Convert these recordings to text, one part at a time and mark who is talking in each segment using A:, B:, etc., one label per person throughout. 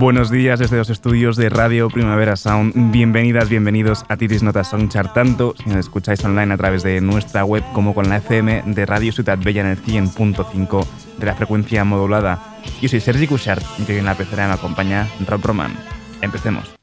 A: Buenos días desde los estudios de Radio Primavera Sound. Bienvenidas, bienvenidos a Tiris Notas Songchart, tanto si nos escucháis online a través de nuestra web como con la FM de Radio Ciudad Bella en el 100.5 de la frecuencia modulada. Yo soy Sergi Cushart y hoy en la pecera me acompaña Rob Roman. Empecemos.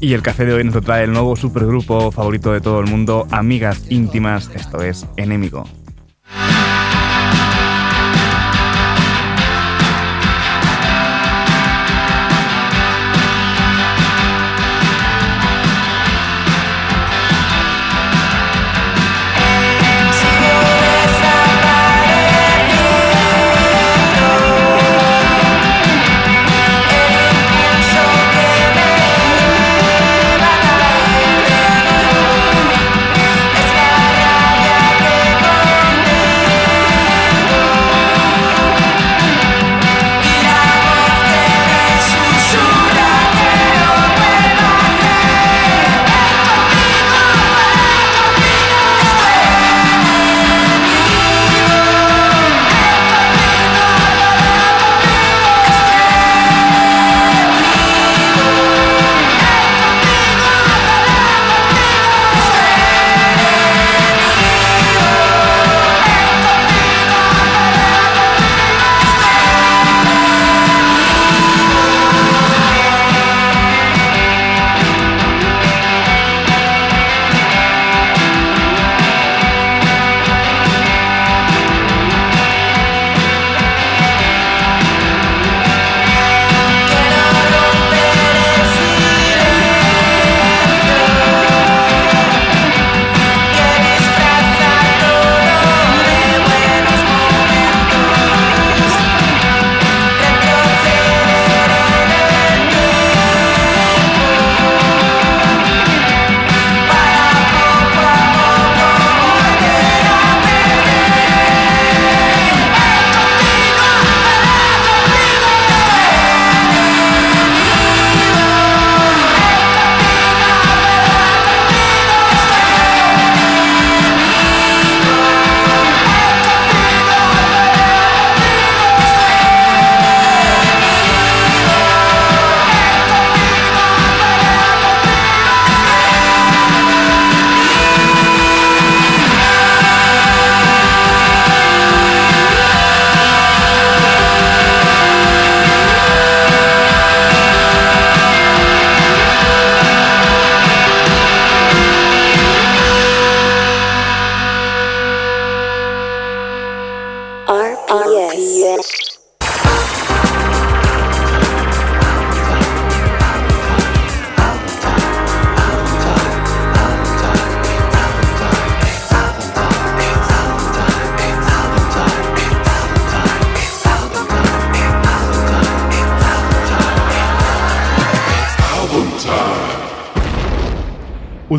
A: Y el café de hoy nos trae el nuevo supergrupo favorito de todo el mundo, Amigas íntimas, esto es Enemigo.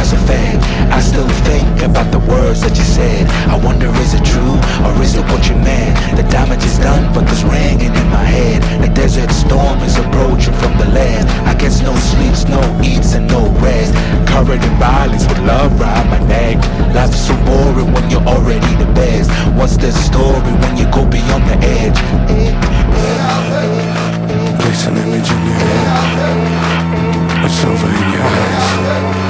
A: as a fact. I still think about the words that you said. I wonder is it true or is it what you meant?
B: The damage is done, but there's ringing in my head. The desert storm is approaching from the land. I guess no sleeps, no eats, and no rest. Covered in violence with love around my neck. Life is so boring when you're already the best. What's the story when you
A: go beyond the edge? Place an image in your head. It's over in your eyes.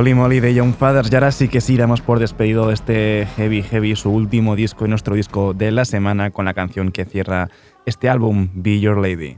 C: Holy Molly de Young Fathers. Y ahora sí que sí, damos por despedido este Heavy Heavy, su último disco y nuestro disco de la semana, con la canción que cierra este álbum, Be Your Lady.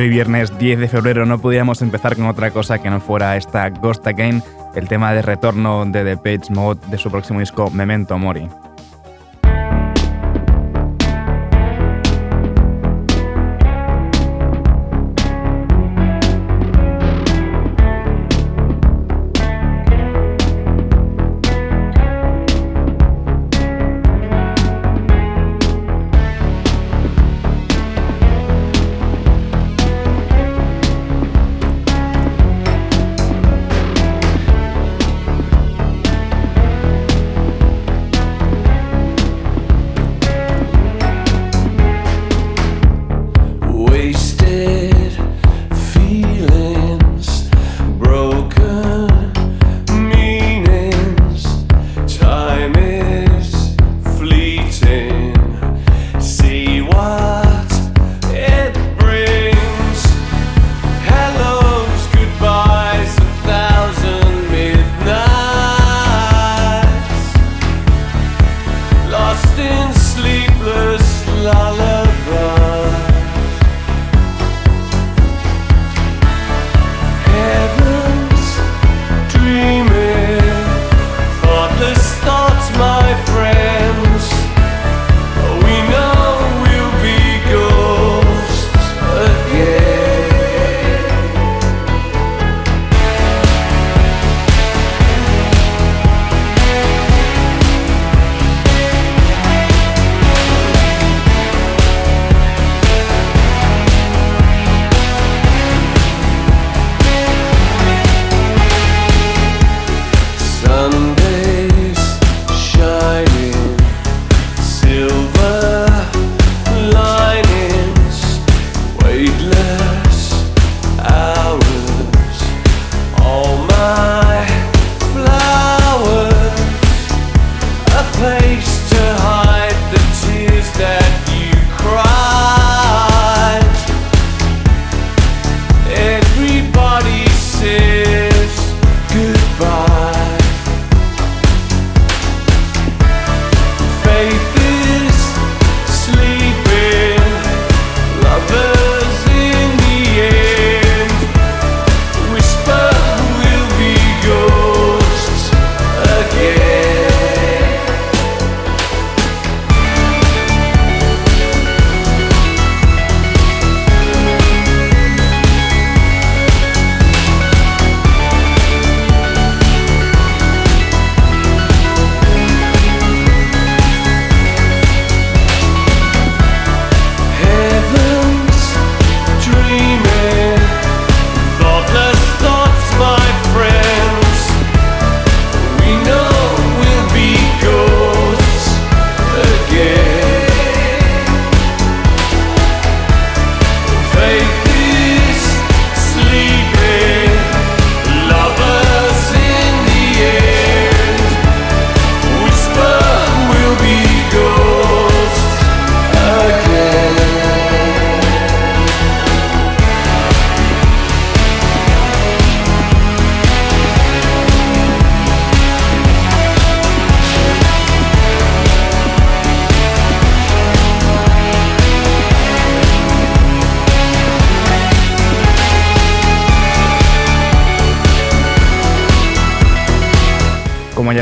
D: Hoy viernes 10 de febrero no podíamos empezar con otra cosa que no fuera esta Ghost Again, el tema de retorno de The Page Mode de su próximo disco Memento Mori.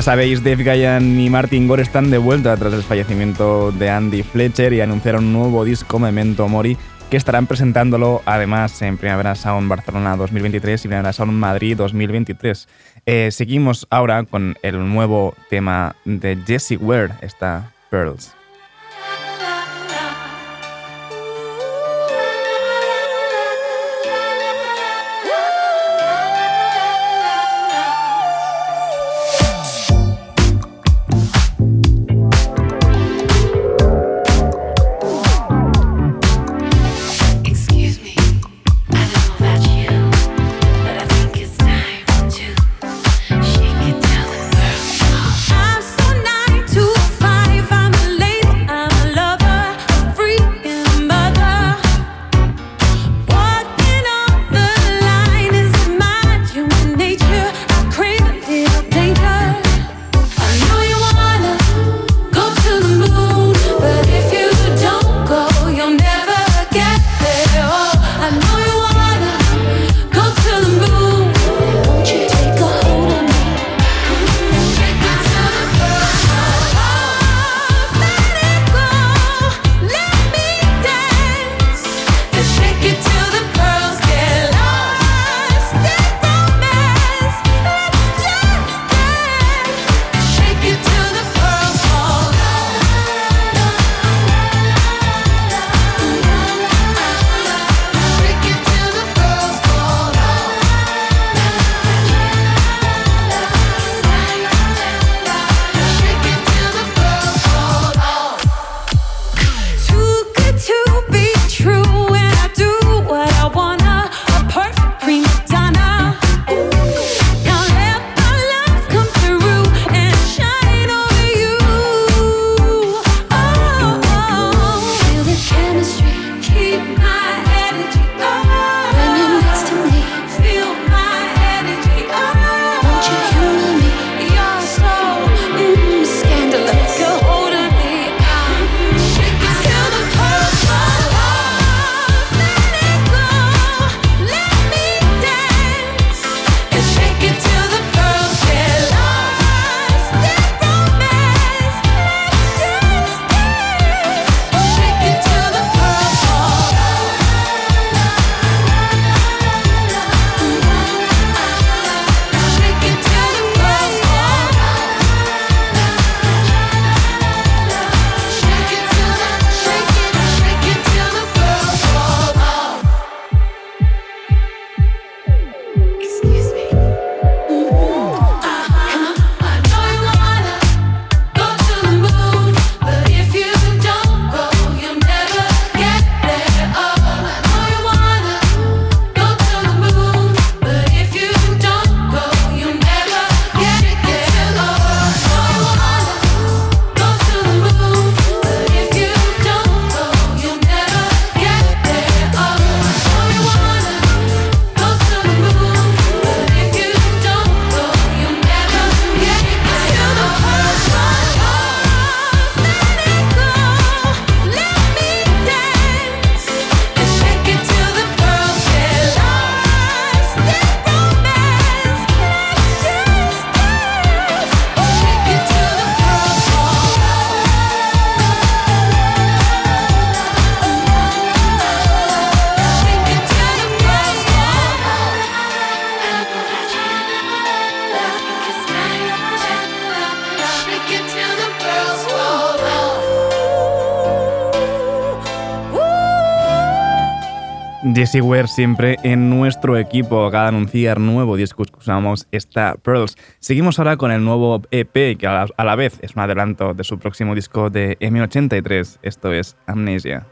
D: Sabéis, Dave Gahan y Martin Gore están de vuelta tras el fallecimiento de Andy Fletcher y anunciaron un nuevo disco Memento Mori que estarán presentándolo además en Primavera Sound Barcelona 2023 y Primavera Sound Madrid 2023. Eh, seguimos ahora con el nuevo tema de Jessie Ware, esta Pearls.
E: Jessie Ware siempre en nuestro equipo. Acaba de anunciar nuevo disco, escuchamos esta Pearls. Seguimos ahora con el nuevo EP, que a la, a la vez es un adelanto de su próximo disco de M83. Esto es Amnesia.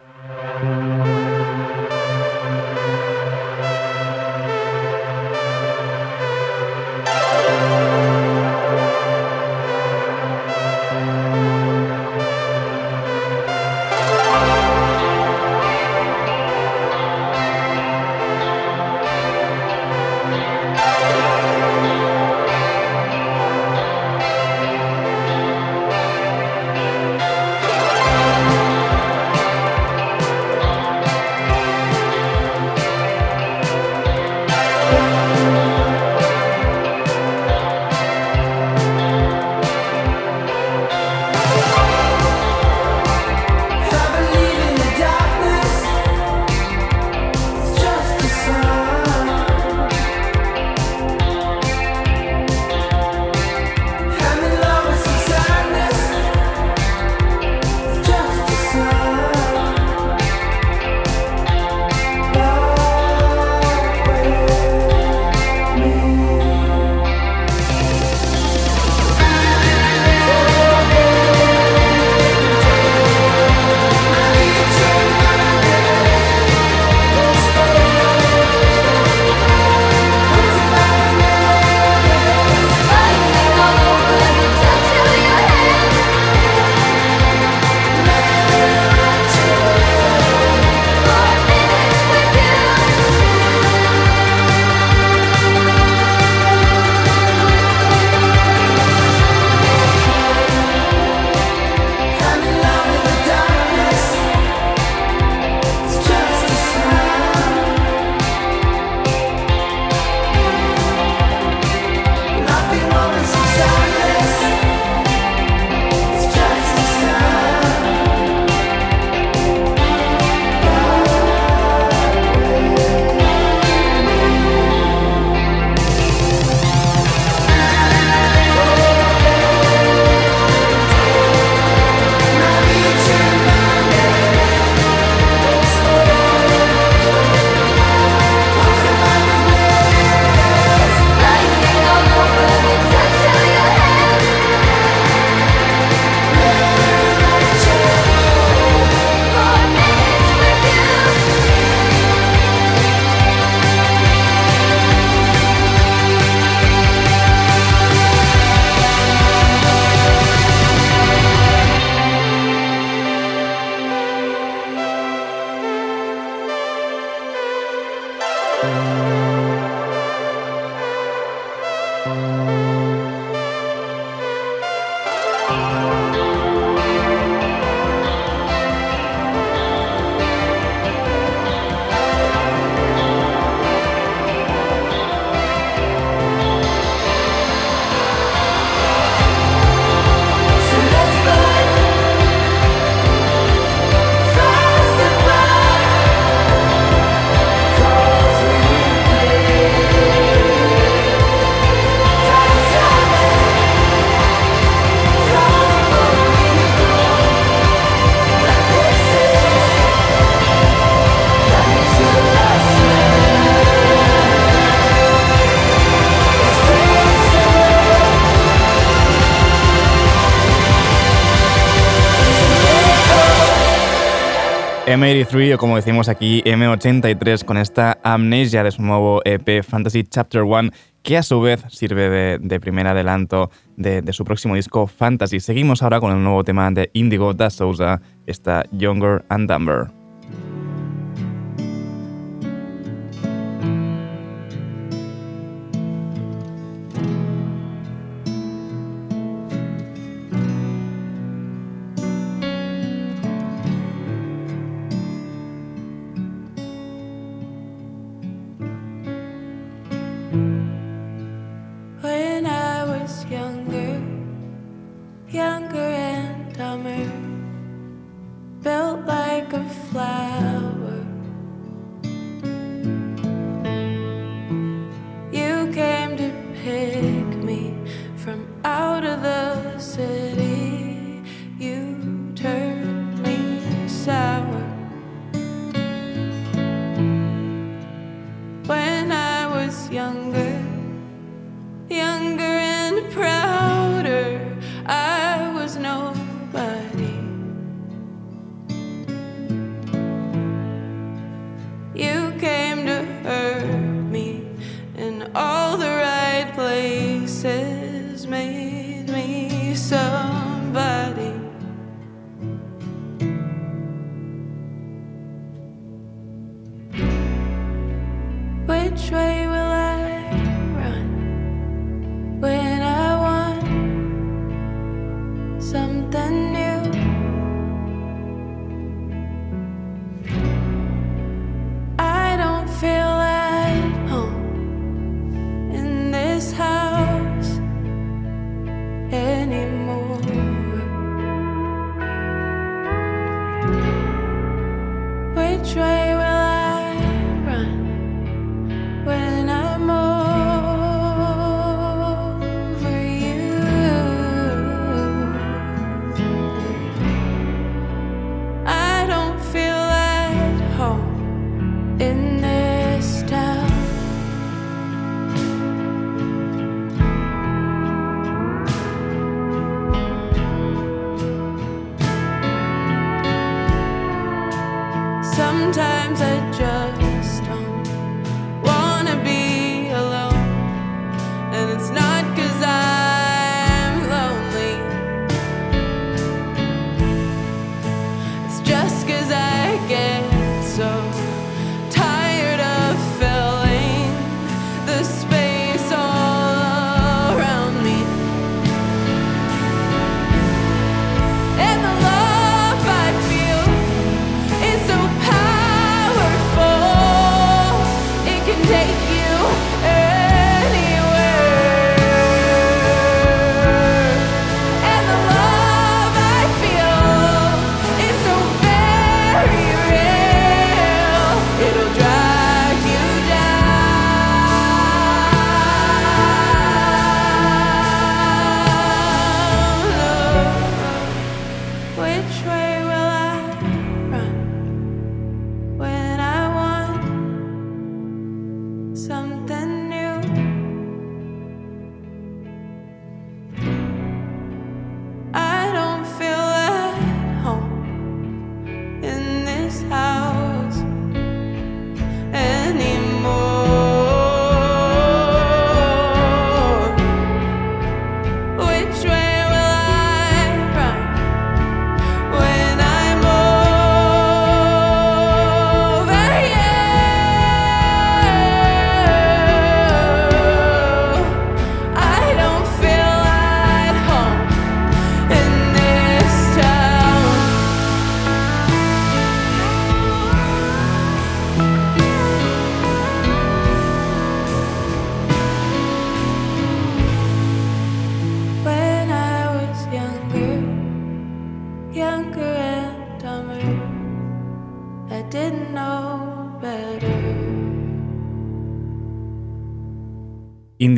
E: M83 o como decimos aquí M83 con esta amnesia de su nuevo EP Fantasy Chapter 1 que a su vez sirve de, de primer adelanto de, de, su próximo disco Fantasy. Seguimos ahora con el nuevo tema de Indigo da Souza, esta Younger and Dumber.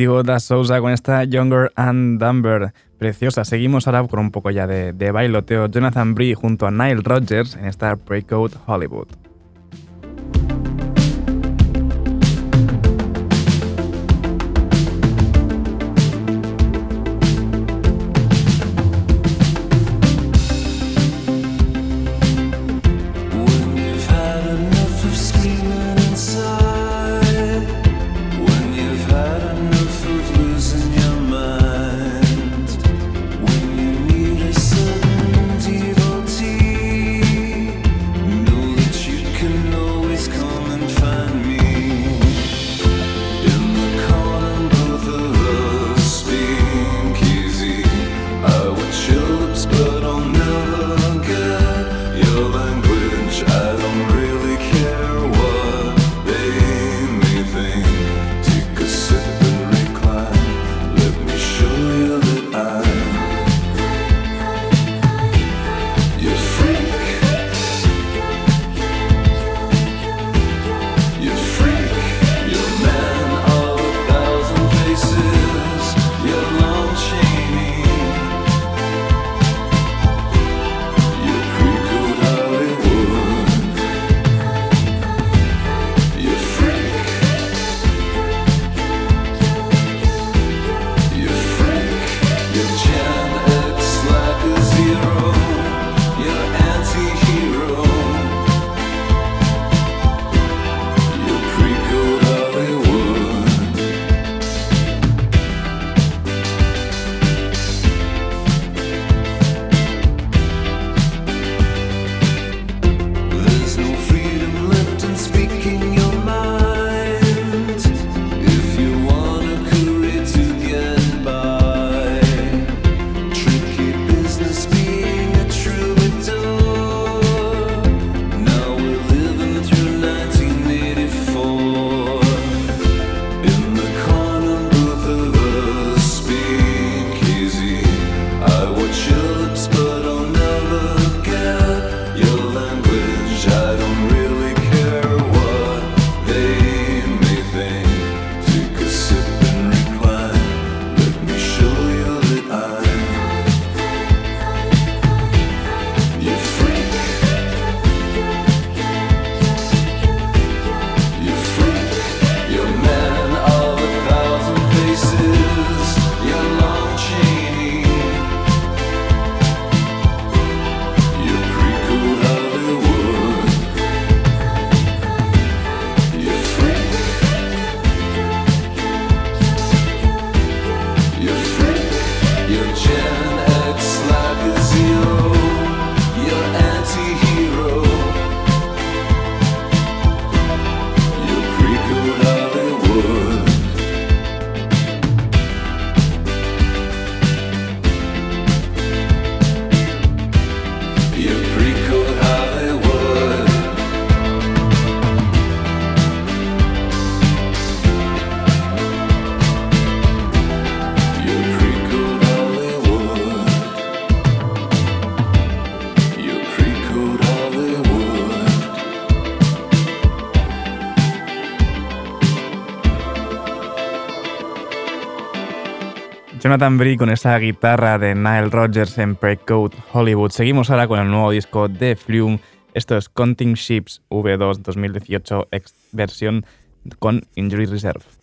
D: Da Sousa con esta Younger and Dumber. Preciosa. Seguimos ahora con un poco ya de, de bailoteo. Jonathan Bree junto a Nile Rodgers en esta Breakout Hollywood.
E: Jonathan con esa guitarra de Nile Rodgers en Precoat Hollywood. Seguimos ahora con el nuevo disco de Flume. Esto es Counting Ships V2 2018 ex versión con Injury Reserve.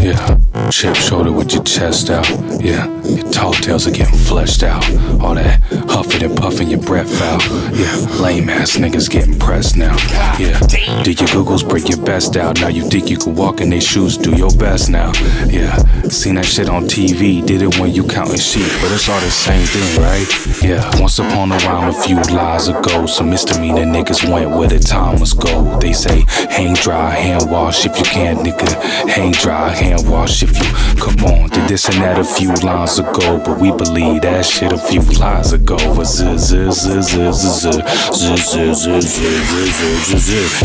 F: Yeah, chip shoulder with your chest out. Yeah, your tall tales are getting fleshed out. All that huffing and puffing your breath out. Yeah, lame ass niggas getting pressed now. Yeah, did your Googles bring your best out? Now you think you can walk in their shoes, do your best now. Yeah, seen that shit on TV, did it when you counting sheep, but it's all the same thing, right? Yeah, once upon a while, a few lies ago, some misdemeanor niggas went where the time was gold. They say, hang dry, hand wash if you can, nigga. Hang dry, hand wash if you come on. Did this and that a few lines ago, but we believe that shit a few lies ago.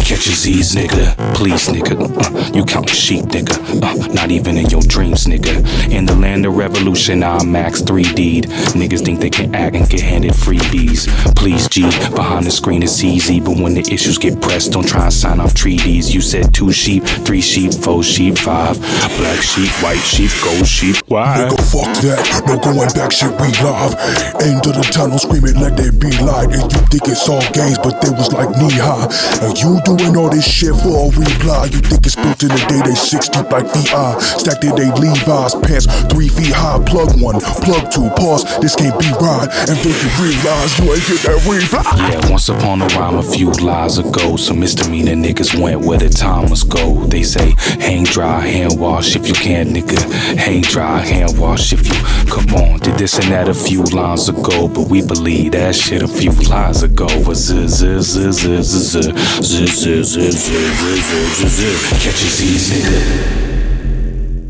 F: Catch your Z's, nigga. Please, nigga. You count sheep, nigga. Uh, not even in your dreams, nigga. In the land of revolution, I max 3D. Niggas think they can act and get handed freebies. Please, G. Behind the screen, it's easy, but when the issues get pressed, don't try and sign off treaties. You said two sheep, three sheep, four sheep, five. Black sheep, white sheep, gold sheep. Why?
G: Nigga, fuck that. No going back, shit, we live. Aim to the tunnel, screaming, let there be light. And you think it's all games, but they was like knee high. And you doing all this shit for a reply. You think it's built in the day they six deep like VI. Stacked in they Levi's pants, three feet high. Plug one, plug two, pause. This can't be right. And then you realize you ain't get that reply.
F: Yeah, once upon a rhyme a few lies ago, some misdemeanor niggas went where the time was gold. They say, hang dry, hand wash if you can, nigga. Hang dry, hand wash if you Come on, did this and that a few lines ago, but we believe that shit a few lines ago.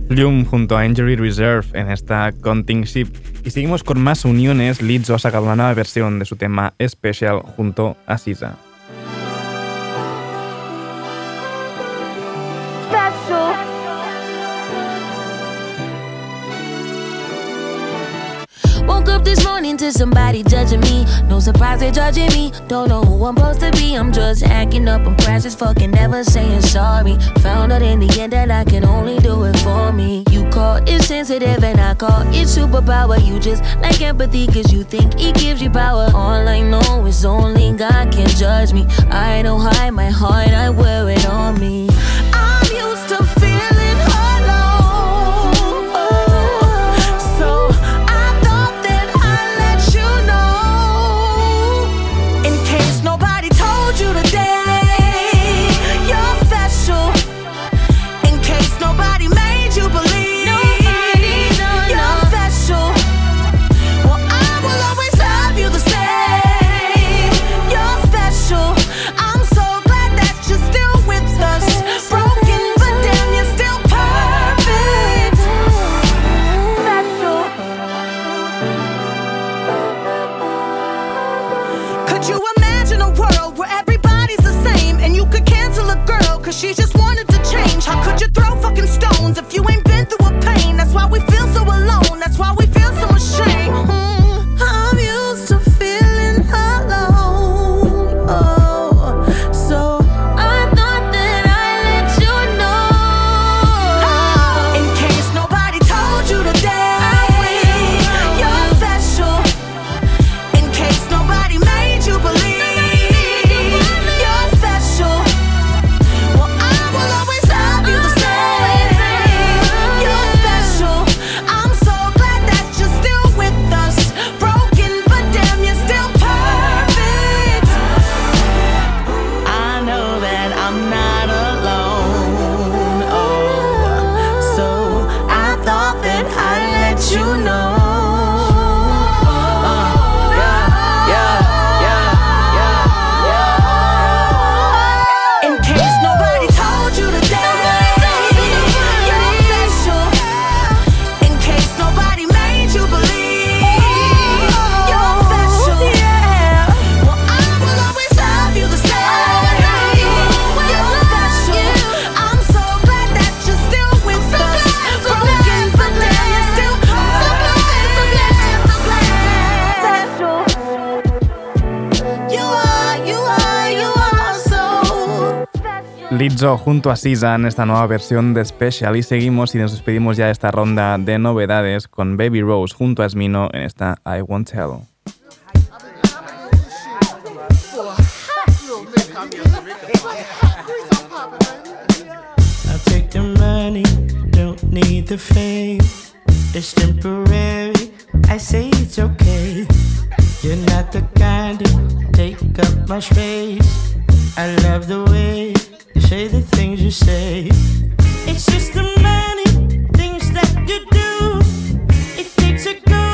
E: Bloom junto a Injury Reserve en esta Counting Y seguimos con más uniones. Lizzo ha sacado una nueva versión de su tema Special junto a Sisa.
H: This to somebody judging me. No surprise they're judging me. Don't know who I'm supposed to be. I'm just acting up. I'm precious, fucking never saying sorry. Found out in the end that I can only do it for me. You call it sensitive and I call it superpower. You just like empathy cause you think it gives you power. All I know is only God can judge me. I don't hide my heart, I wear it on me.
E: Junto a Sisa en esta nueva versión de Special y seguimos y nos despedimos ya de esta ronda de novedades con Baby Rose junto a Smino en esta I Won't Tell.
I: It's temporary, I say it's okay. You're not the kind take up my space. I love the way say the things you say. It's just the money, things that you do. It takes a girl,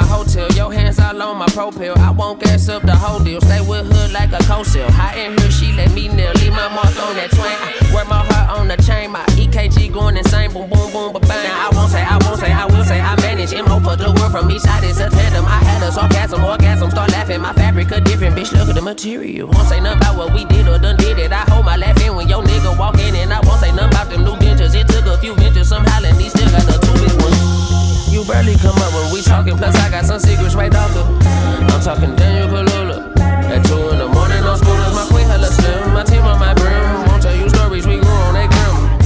I: my
J: hotel. Your hands all on my propel. I won't gas up the whole deal. Stay with hood like a co-sale. High in here, she let me nail. Leave my mark on that twang. Wear my heart on the chain. My EKG going insane. Boom, boom, boom, ba bang. I won't say, I won't say, I will say. I manage MO for the world from each side. It's a tandem. I had a sarcasm, orgasm. Start laughing. My fabric a different bitch. Look at the material. Won't say nothing about what we did or done did it. I hold my laugh in when your nigga walk in. And I won't say nothing about them new dentures. It took a few ventures. Somehow, and he still got the two big ones. You barely come up when we talking, plus I got some secrets right off the. I'm talking Daniel Kalula. At two in the morning on scooters, my queen hella slim. My team on my brim. Won't tell you stories, we grew on that grim.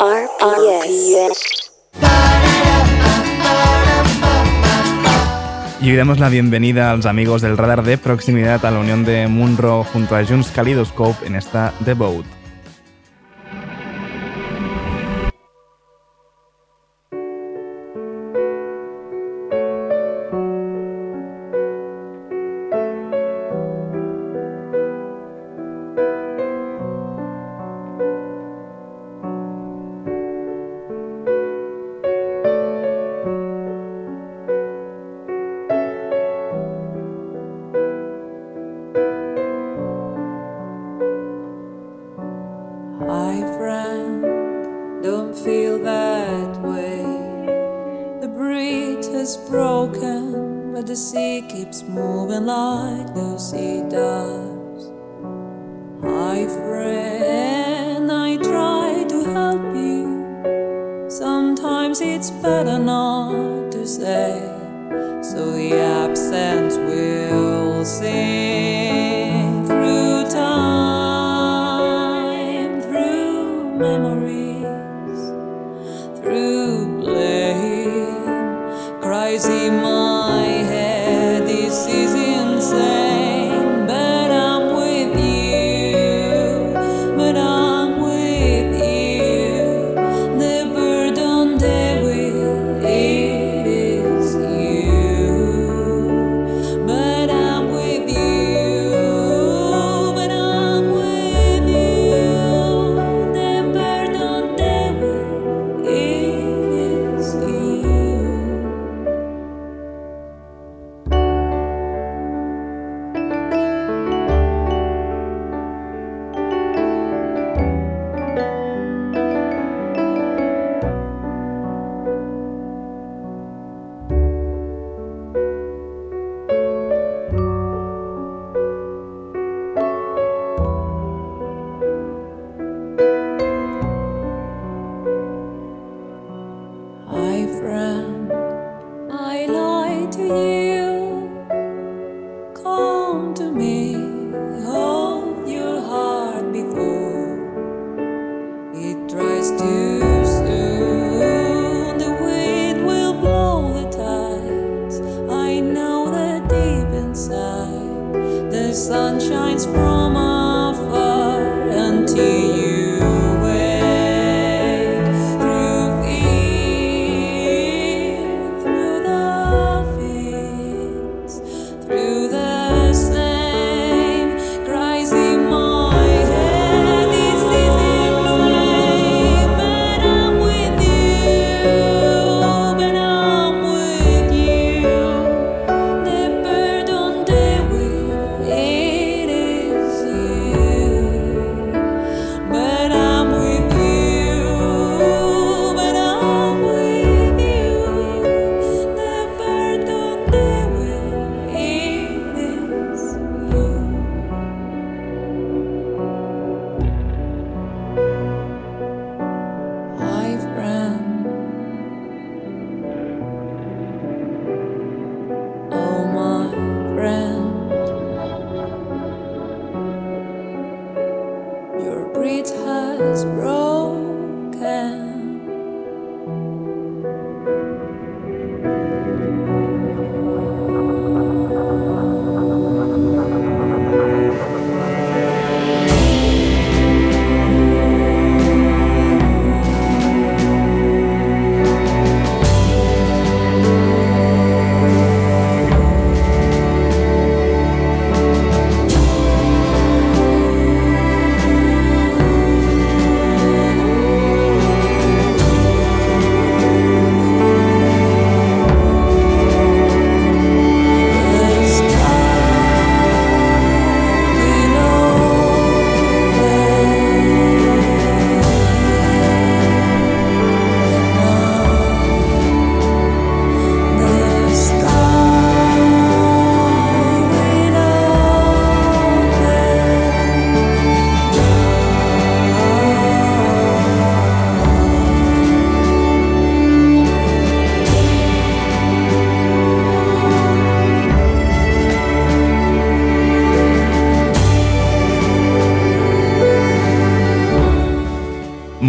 K: RPS.
E: Y hoy damos la bienvenida a los amigos del radar de proximidad a la unión de Munro junto a Junes Kaleidoscope en esta The Boat.
L: Moving like sea does. Hi, friend, I try to help you. Sometimes it's better not to say, so the absence will sing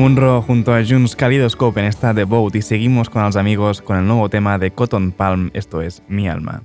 M: Munro junto a Junes Kaleidoscope en esta The Boat y seguimos con los amigos con el nuevo tema de Cotton Palm, esto es Mi Alma.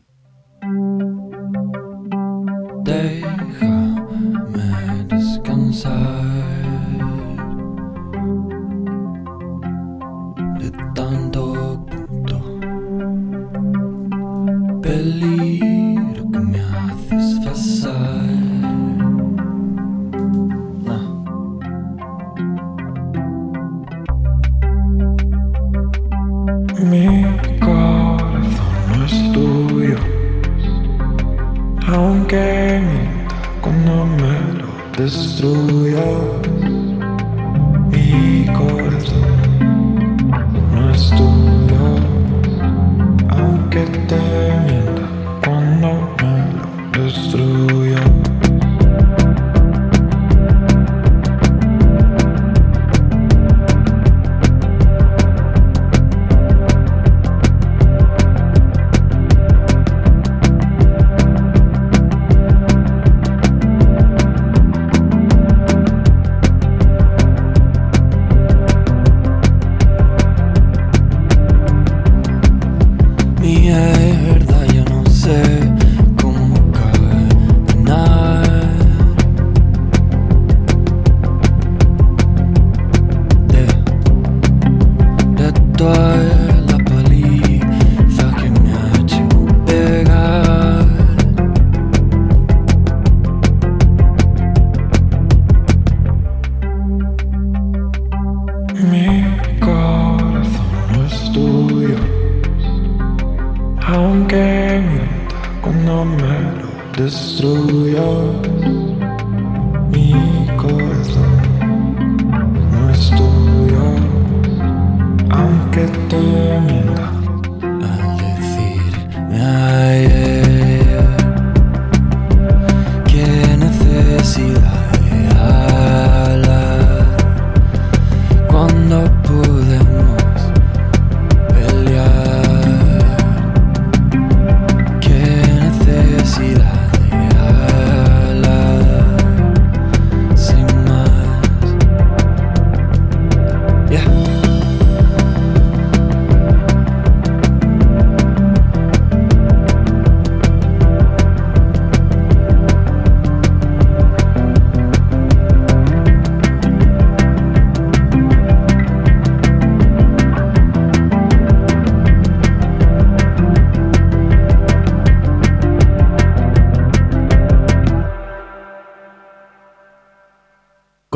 N: toi.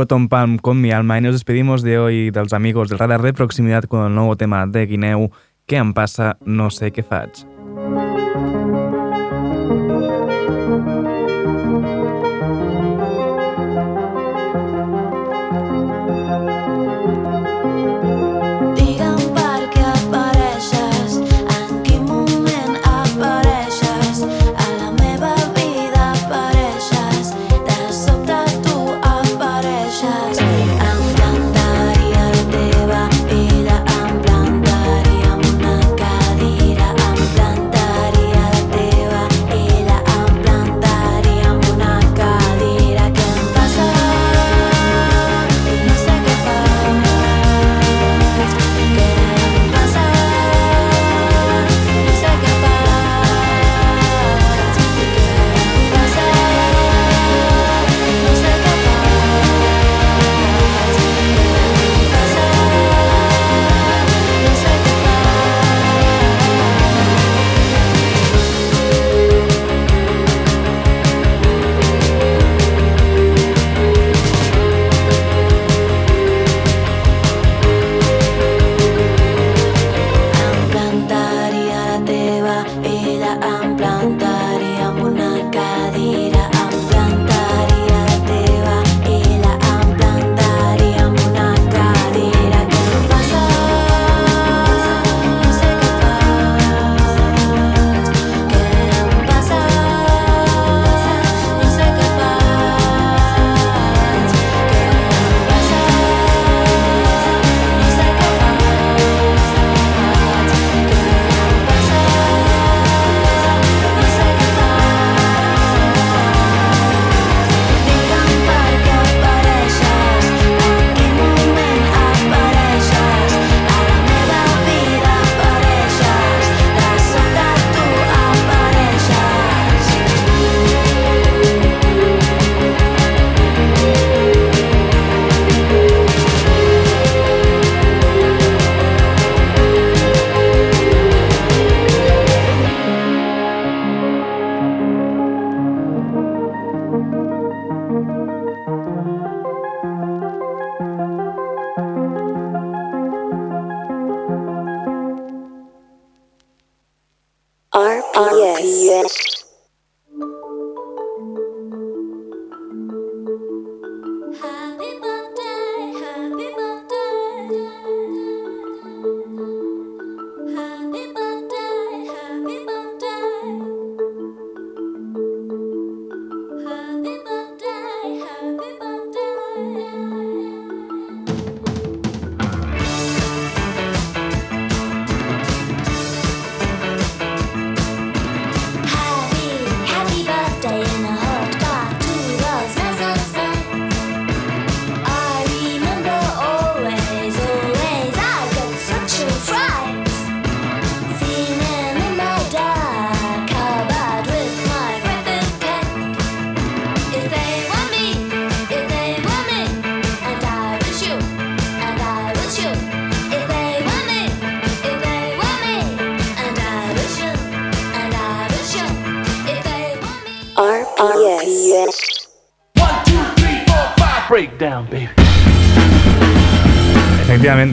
O: Cotton Palm con mi alma y nos despedimos de hoy de los amigos del radar de proximidad con el nuevo tema de Guineu, ¿Qué em pasa? No sé qué faig.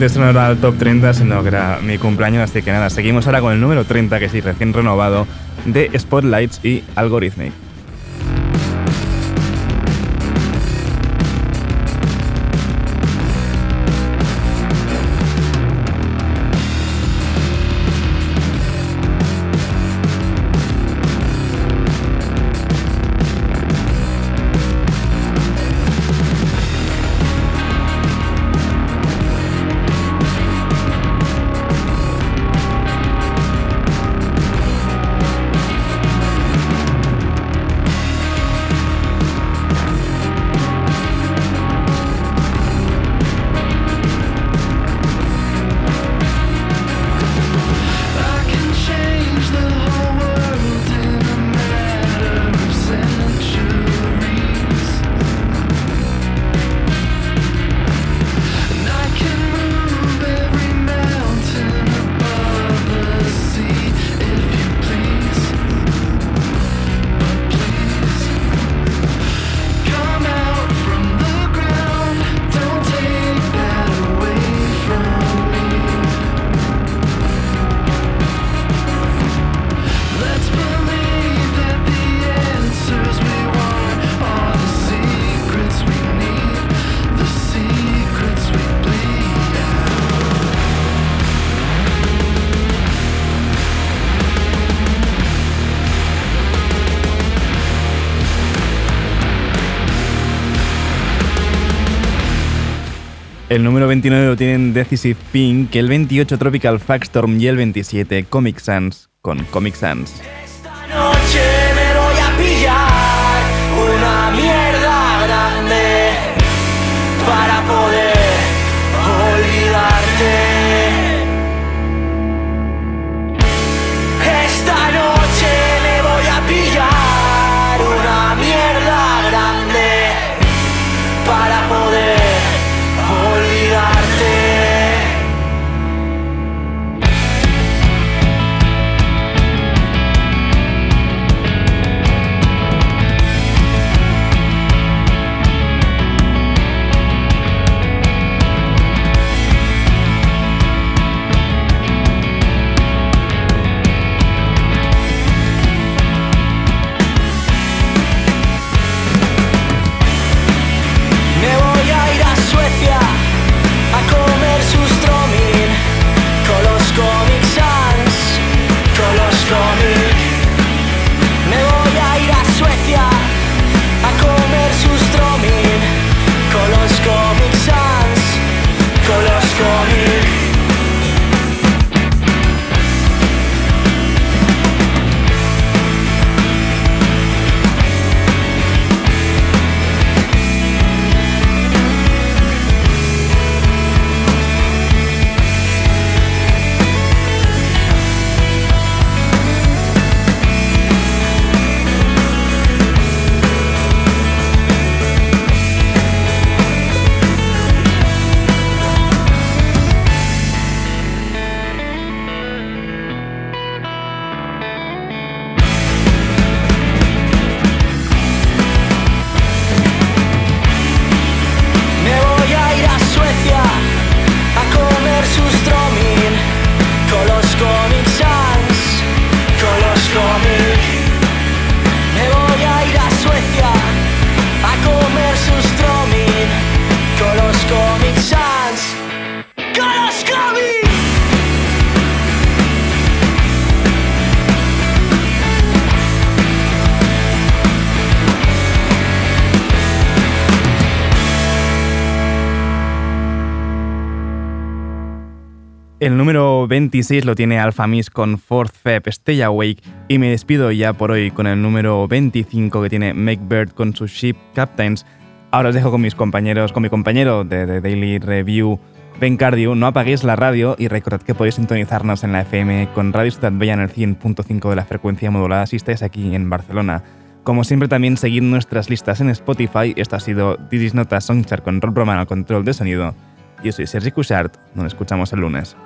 O: Efectivamente, esto no era el top 30, sino que era mi cumpleaños, así que nada, seguimos ahora con el número 30, que sí, recién renovado, de Spotlights y Algorithmic.
A: El número 29 lo tienen Decisive Pink, el 28 Tropical Fagstorm y el 27 Comic Sans con Comic Sans. El número 26 lo tiene Alpha Miss con Fourth Feb Stay Awake y me despido ya por hoy con el número 25 que tiene Make con sus Ship Captains. Ahora os dejo con mis compañeros, con mi compañero de, de Daily Review, Ben Cardio. No apaguéis la radio y recordad que podéis sintonizarnos en la FM con Radio Ciudad Bella en el 100.5 de la frecuencia modulada si estáis aquí en Barcelona. Como siempre también seguid nuestras listas en Spotify. Esto ha sido This is Not a Songchart con Rob Roman al control de sonido. Yo soy Sergi Cushart. Nos escuchamos el lunes.